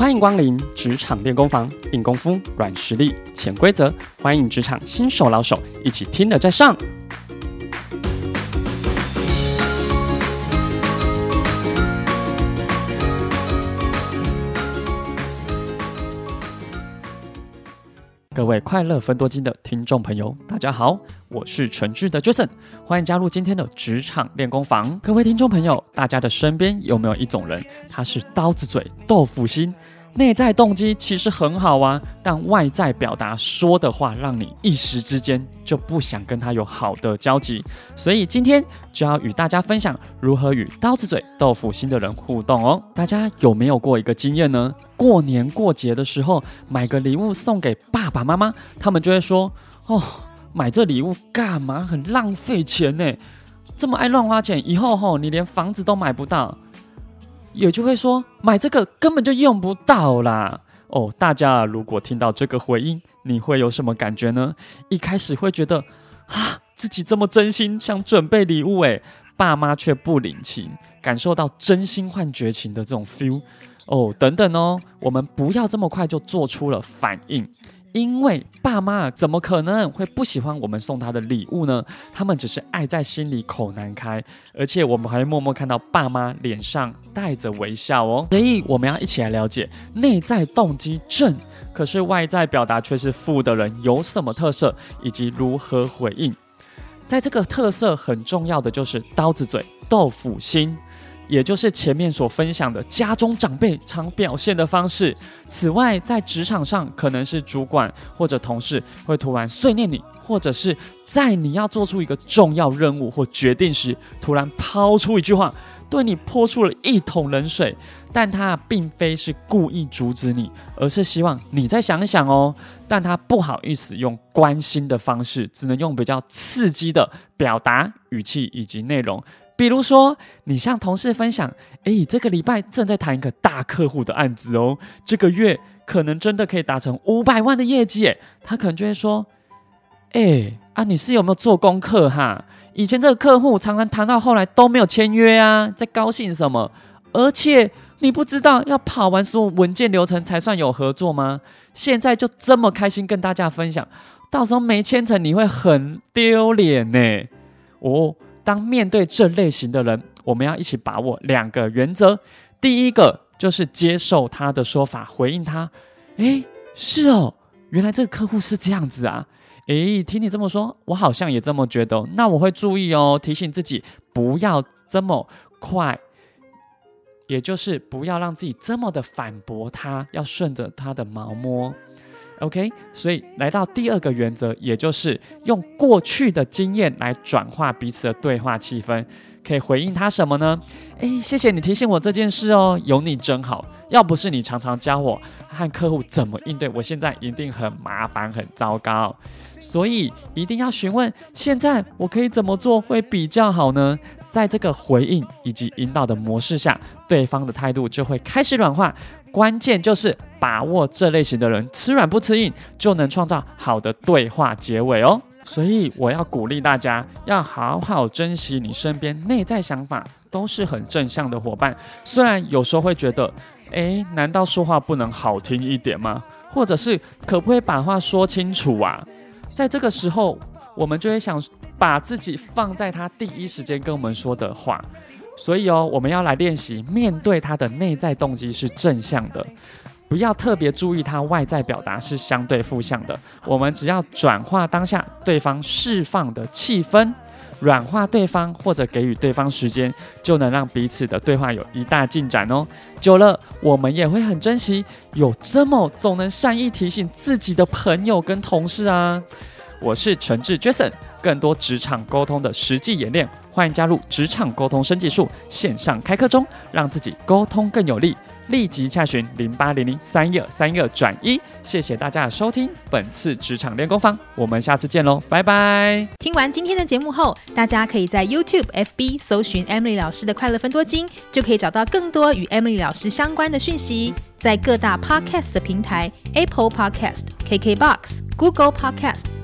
欢迎光临职场练功房，硬功夫、软实力、潜规则，欢迎职场新手老手一起听了再上。各位快乐分多金的听众朋友，大家好，我是纯智的 Jason，欢迎加入今天的职场练功房。各位听众朋友，大家的身边有没有一种人，他是刀子嘴豆腐心？内在动机其实很好啊，但外在表达说的话，让你一时之间就不想跟他有好的交集。所以今天就要与大家分享如何与刀子嘴豆腐心的人互动哦。大家有没有过一个经验呢？过年过节的时候买个礼物送给爸爸妈妈，他们就会说：“哦，买这礼物干嘛？很浪费钱呢，这么爱乱花钱，以后吼你连房子都买不到。”也就会说，买这个根本就用不到啦。哦，大家如果听到这个回应，你会有什么感觉呢？一开始会觉得啊，自己这么真心想准备礼物，诶，爸妈却不领情，感受到真心换绝情的这种 feel。哦，等等哦，我们不要这么快就做出了反应。因为爸妈怎么可能会不喜欢我们送他的礼物呢？他们只是爱在心里口难开，而且我们还会默默看到爸妈脸上带着微笑哦。所以我们要一起来了解内在动机正，可是外在表达却是负的人有什么特色，以及如何回应。在这个特色很重要的就是刀子嘴豆腐心。也就是前面所分享的家中长辈常表现的方式。此外，在职场上，可能是主管或者同事会突然碎念你，或者是在你要做出一个重要任务或决定时，突然抛出一句话，对你泼出了一桶冷水。但他并非是故意阻止你，而是希望你再想一想哦。但他不好意思用关心的方式，只能用比较刺激的表达语气以及内容。比如说，你向同事分享，诶，这个礼拜正在谈一个大客户的案子哦，这个月可能真的可以达成五百万的业绩诶，他可能就会说，诶，啊，你是有没有做功课哈？以前这个客户常常谈到后来都没有签约啊，在高兴什么？而且你不知道要跑完所有文件流程才算有合作吗？现在就这么开心跟大家分享，到时候没签成你会很丢脸呢，哦。当面对这类型的人，我们要一起把握两个原则。第一个就是接受他的说法，回应他。诶，是哦，原来这个客户是这样子啊。诶，听你这么说，我好像也这么觉得。那我会注意哦，提醒自己不要这么快，也就是不要让自己这么的反驳他，要顺着他的毛摸。OK，所以来到第二个原则，也就是用过去的经验来转化彼此的对话气氛，可以回应他什么呢？诶，谢谢你提醒我这件事哦，有你真好。要不是你常常教我和客户怎么应对，我现在一定很麻烦、很糟糕。所以一定要询问，现在我可以怎么做会比较好呢？在这个回应以及引导的模式下，对方的态度就会开始软化。关键就是把握这类型的人，吃软不吃硬，就能创造好的对话结尾哦。所以我要鼓励大家，要好好珍惜你身边内在想法都是很正向的伙伴。虽然有时候会觉得，诶，难道说话不能好听一点吗？或者是可不可以把话说清楚啊？在这个时候，我们就会想把自己放在他第一时间跟我们说的话。所以哦，我们要来练习面对他的内在动机是正向的，不要特别注意他外在表达是相对负向的。我们只要转化当下对方释放的气氛，软化对方或者给予对方时间，就能让彼此的对话有一大进展哦。久了，我们也会很珍惜有这么总能善意提醒自己的朋友跟同事啊。我是纯智 Jason。更多职场沟通的实际演练，欢迎加入职场沟通升级术线上开课中，让自己沟通更有力。立即洽询零八零零三一二三一二转一。谢谢大家的收听，本次职场练功房，我们下次见喽，拜拜。听完今天的节目后，大家可以在 YouTube、FB 搜寻 Emily 老师的快乐分多金，就可以找到更多与 Emily 老师相关的讯息。在各大 Podcast 的平台，Apple Podcast、KKBox、Google Podcast。